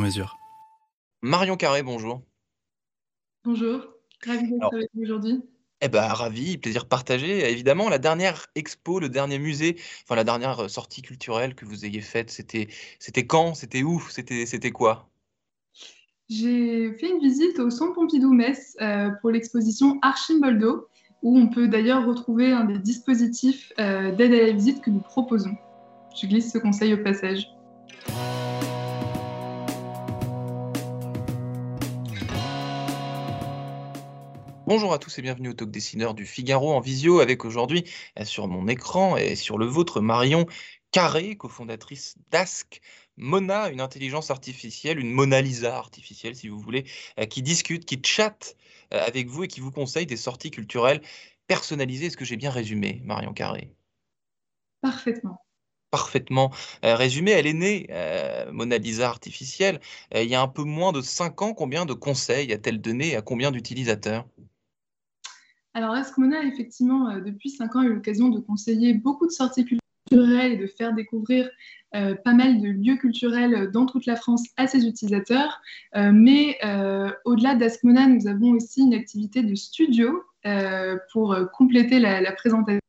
mesure. Marion Carré, bonjour. Bonjour, ravi d'être avec vous aujourd'hui. Eh ben, ravi, plaisir partagé. Évidemment, la dernière expo, le dernier musée, enfin la dernière euh, sortie culturelle que vous ayez faite, c'était, c'était quand? C'était où? C'était, c'était quoi? J'ai fait une visite au Centre Pompidou-Metz euh, pour l'exposition Archimboldo, où on peut d'ailleurs retrouver un des dispositifs euh, d'aide à la visite que nous proposons. Je glisse ce conseil au passage. Bonjour à tous et bienvenue au Talk Dessineur du Figaro en visio avec aujourd'hui euh, sur mon écran et sur le vôtre Marion Carré, cofondatrice d'Ask Mona, une intelligence artificielle, une Mona Lisa artificielle si vous voulez, euh, qui discute, qui chatte euh, avec vous et qui vous conseille des sorties culturelles personnalisées. Est-ce que j'ai bien résumé, Marion Carré? Parfaitement. parfaitement euh, résumé. Elle est née, euh, Mona Lisa artificielle, euh, il y a un peu moins de 5 ans. Combien de conseils a-t-elle donné à combien d'utilisateurs? Alors, Askmona a effectivement, euh, depuis 5 ans, eu l'occasion de conseiller beaucoup de sorties culturelles et de faire découvrir euh, pas mal de lieux culturels dans toute la France à ses utilisateurs. Euh, mais euh, au-delà d'Askmona, nous avons aussi une activité de studio euh, pour euh, compléter la présentation.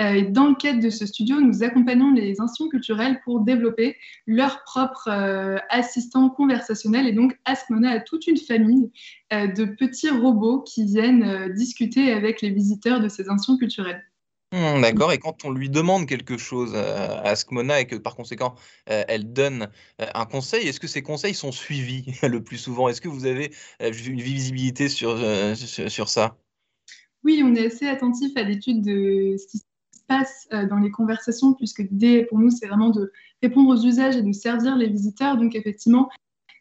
Euh, dans le cadre de ce studio, nous accompagnons les institutions culturelles pour développer leur propre euh, assistant conversationnel. Et donc, Askmona a toute une famille euh, de petits robots qui viennent discuter avec les visiteurs de ces institutions culturelles. Hmm, d'accord. Et quand on lui demande quelque chose à Askmona et que par conséquent elle donne un conseil, est-ce que ces conseils sont suivis le plus souvent? Est-ce que vous avez une visibilité sur, sur ça? Oui, on est assez attentif à l'étude de ce qui se passe euh, dans les conversations, puisque l'idée pour nous, c'est vraiment de répondre aux usages et de servir les visiteurs. Donc, effectivement,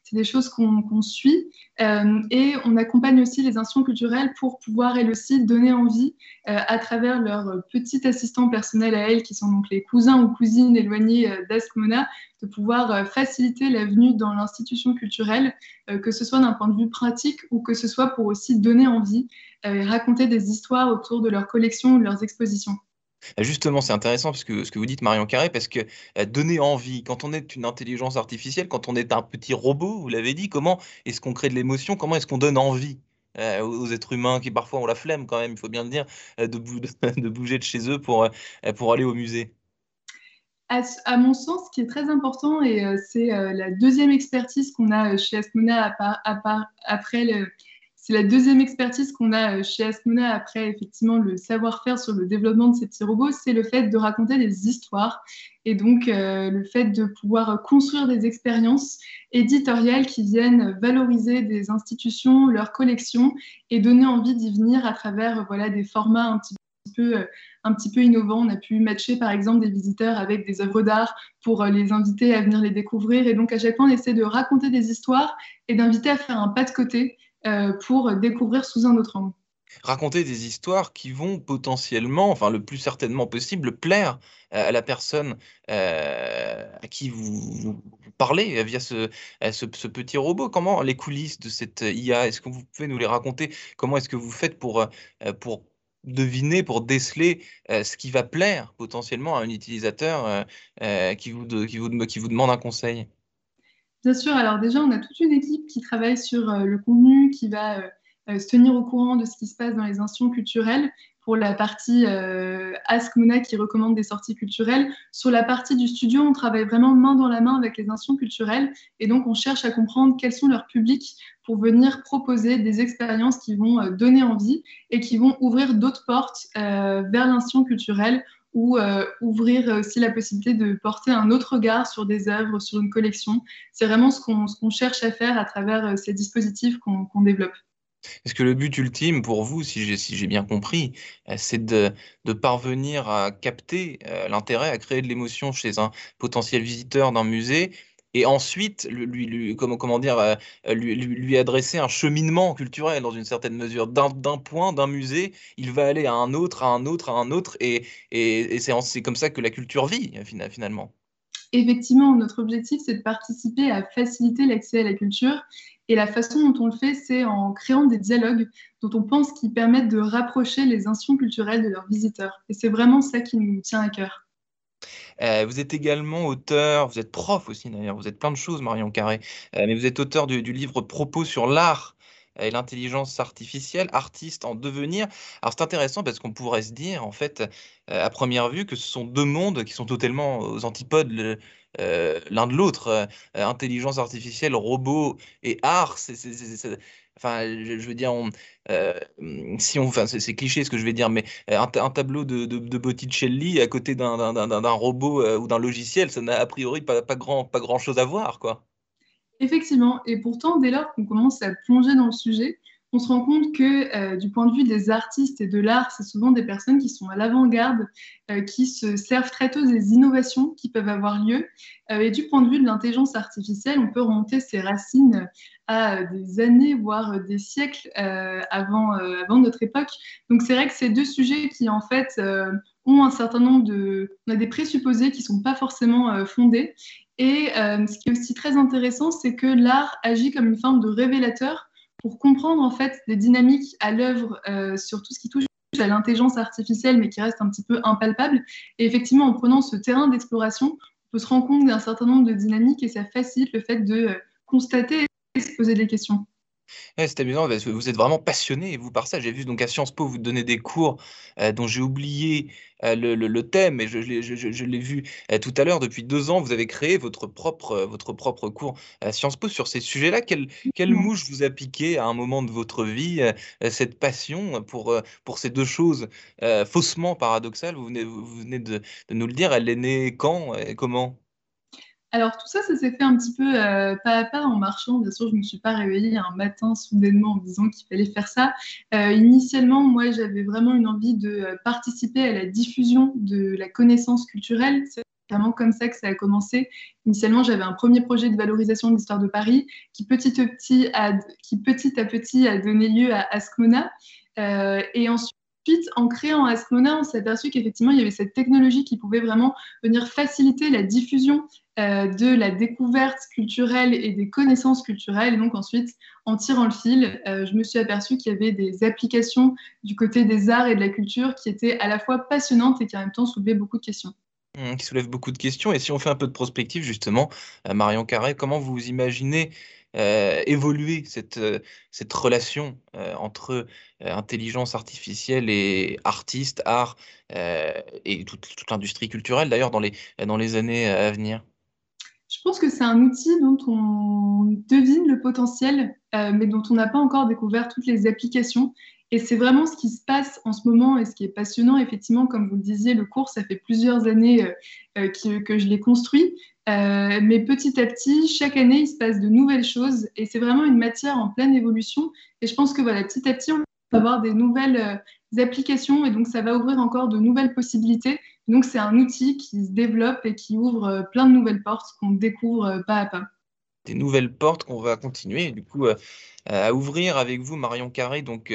c'est des choses qu'on suit. Euh, et on accompagne aussi les institutions culturelles pour pouvoir, elles aussi, donner envie, euh, à travers leurs petits assistants personnels à elles, qui sont donc les cousins ou cousines éloignés euh, d'Askmona, de pouvoir faciliter la venue dans l'institution culturelle, que ce soit d'un point de vue pratique ou que ce soit pour aussi donner envie euh, raconter des histoires autour de leurs collections ou de leurs expositions. Justement, c'est intéressant parce que ce que vous dites, Marion Carré, parce que euh, donner envie, quand on est une intelligence artificielle, quand on est un petit robot, vous l'avez dit, comment est-ce qu'on crée de l'émotion, comment est-ce qu'on donne envie euh, aux êtres humains qui parfois ont la flemme quand même, il faut bien le dire, euh, de, bou- de bouger de chez eux pour, pour aller au musée? À, à mon sens, ce qui est très important, et c'est la deuxième expertise qu'on a chez Asmona à à après le. C'est la deuxième expertise qu'on a euh, chez Asmona après effectivement le savoir-faire sur le développement de ces petits robots, c'est le fait de raconter des histoires et donc euh, le fait de pouvoir construire des expériences éditoriales qui viennent valoriser des institutions, leurs collections et donner envie d'y venir à travers euh, voilà, des formats un petit peu un petit peu innovant. On a pu matcher par exemple des visiteurs avec des œuvres d'art pour les inviter à venir les découvrir. Et donc à chaque fois, on essaie de raconter des histoires et d'inviter à faire un pas de côté pour découvrir sous un autre angle. Raconter des histoires qui vont potentiellement, enfin le plus certainement possible, plaire euh, à la personne euh, à qui vous, parlez via ce, euh, petit robot. Comment les coulisses de cette IA, est-ce que vous pouvez nous les raconter? Comment est-ce que vous faites pour, euh, deviner, pour déceler euh, ce qui va plaire potentiellement à un utilisateur euh, euh, qui vous demande un conseil? Bien sûr, alors déjà, on a toute une équipe qui travaille sur euh, le contenu, qui va euh, euh, se tenir au courant de ce qui se passe dans les institutions culturelles. Pour la partie Ask Mona qui recommande des sorties culturelles. Sur la partie du studio, on travaille vraiment main dans la main avec les institutions culturelles et donc on cherche à comprendre quels sont leurs publics pour venir proposer des expériences qui vont donner envie et qui vont ouvrir d'autres portes vers l'institution culturelle ou euh, ouvrir aussi la possibilité de porter un autre regard sur des œuvres, sur une collection. C'est vraiment ce qu'on cherche à faire à travers euh, ces dispositifs qu'on développe. Est-ce que le but ultime pour vous, si j'ai si bien compris, euh, c'est de, de parvenir à capter l'intérêt, à créer de l'émotion chez un potentiel visiteur d'un musée et ensuite lui, comment, dire, euh, lui, lui, adresser un cheminement culturel dans une certaine mesure. D'un point, d'un musée, il va aller à un autre, à un autre, à un autre, et, et c'est comme ça que la culture vit finalement. Effectivement, notre objectif, c'est de participer à faciliter l'accès à la culture. Et la façon dont on le fait, c'est en créant des dialogues dont on pense qu'ils permettent de rapprocher les institutions culturelles de leurs visiteurs. Et c'est vraiment ça qui nous tient à cœur. Euh, vous êtes également auteur, vous êtes prof aussi d'ailleurs, vous êtes plein de choses, Marion Carré, euh, mais vous êtes auteur du, livre Propos sur l'art et l'intelligence artificielle, artiste en devenir. Alors c'est intéressant parce qu'on pourrait se dire, en fait, euh, à première vue, que ce sont deux mondes qui sont totalement aux antipodes l'un de l'autre. intelligence artificielle, robot et art, Enfin, je, veux dire, euh, si on, enfin, c'est cliché ce que je vais dire, mais euh, un, tableau de, de, Botticelli à côté d'un robot euh, ou d'un logiciel, ça n'a a priori pas, pas, grand, pas grand chose à voir, quoi. Effectivement, et pourtant, dès lors qu'on commence à plonger dans le sujet, on se rend compte que euh, du point de vue des artistes et de l'art, c'est souvent des personnes qui sont à l'avant-garde, euh, qui se servent très tôt des innovations qui peuvent avoir lieu. Euh, et du point de vue de l'intelligence artificielle, on peut remonter ses racines à des années, voire des siècles avant, avant notre époque. Donc c'est vrai que ces deux sujets qui en fait ont un certain nombre de... On a des présupposés qui ne sont pas forcément fondés. Et ce qui est aussi très intéressant, c'est que l'art agit comme une forme de révélateur pour comprendre en fait des dynamiques à l'œuvre euh, sur tout ce qui touche à l'intelligence artificielle, mais qui reste un petit peu impalpable. Et effectivement, en prenant ce terrain d'exploration, on peut se rendre compte d'un certain nombre de dynamiques et ça facilite le fait de euh, constater et se poser des questions c'est amusant parce que vous êtes vraiment passionné, vous, par ça. J'ai vu donc à Sciences Po, vous donner des cours euh, dont j'ai oublié euh, le, thème, et je, l'ai vu euh, tout à l'heure. Depuis deux ans, vous avez créé votre propre, votre propre cours à Sciences Po sur ces sujets-là. Quelle, quelle mouche vous a piqué à un moment de votre vie cette passion pour, pour ces deux choses faussement paradoxales? Vous venez, vous venez de, de nous le dire. Elle est née quand et comment? Alors tout ça, ça s'est fait un petit peu euh, pas à pas en marchant. Bien sûr, je ne me suis pas réveillée un matin soudainement en me disant qu'il fallait faire ça. Euh, initialement, moi, j'avais vraiment une envie de euh, participer à la diffusion de la connaissance culturelle. C'est vraiment comme ça que ça a commencé. Initialement, j'avais un premier projet de valorisation de l'histoire de Paris qui petit à petit a, qui petit à petit a donné lieu à Ascmona. et ensuite, Ensuite, en créant Ascmona, on s'est aperçu qu'effectivement, il y avait cette technologie qui pouvait vraiment venir faciliter la diffusion euh, de la découverte culturelle et des connaissances culturelles. Et donc ensuite, en tirant le fil, euh, je me suis aperçue qu'il y avait des applications du côté des arts et de la culture qui étaient à la fois passionnantes et qui en même temps soulevaient beaucoup de questions. Mmh, qui soulèvent beaucoup de questions. Et si on fait un peu de prospective, justement, euh, Marion Carré, comment vous imaginez évoluer cette, cette relation entre intelligence artificielle et artistes, art et toute, toute l'industrie culturelle, d'ailleurs, dans les, dans les années à venir je pense que c'est un outil dont on devine le potentiel, euh, mais dont on n'a pas encore découvert toutes les applications. Et c'est vraiment ce qui se passe en ce moment et ce qui est passionnant. Effectivement, comme vous le disiez, le cours, ça fait plusieurs années euh, euh, que je l'ai construit. mais petit à petit, chaque année, il se passe de nouvelles choses. Et c'est vraiment une matière en pleine évolution. Et je pense que voilà, petit à petit, on va avoir des nouvelles applications. Et donc, ça va ouvrir encore de nouvelles possibilités. Donc c'est un outil qui se développe et qui ouvre euh, plein de nouvelles portes qu'on découvre euh, pas à pas. Des nouvelles portes qu'on va continuer du coup euh, à ouvrir avec vous, Marion Carré, donc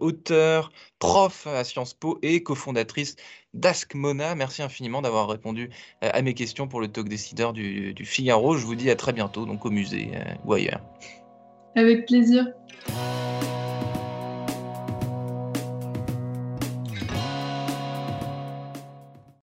auteur, prof à Sciences Po et cofondatrice d'Askmona. Merci infiniment d'avoir répondu à mes questions pour le talk décideur du, du, Figaro. Je vous dis à très bientôt donc au musée ou ailleurs. Avec plaisir.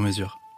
sur mesure.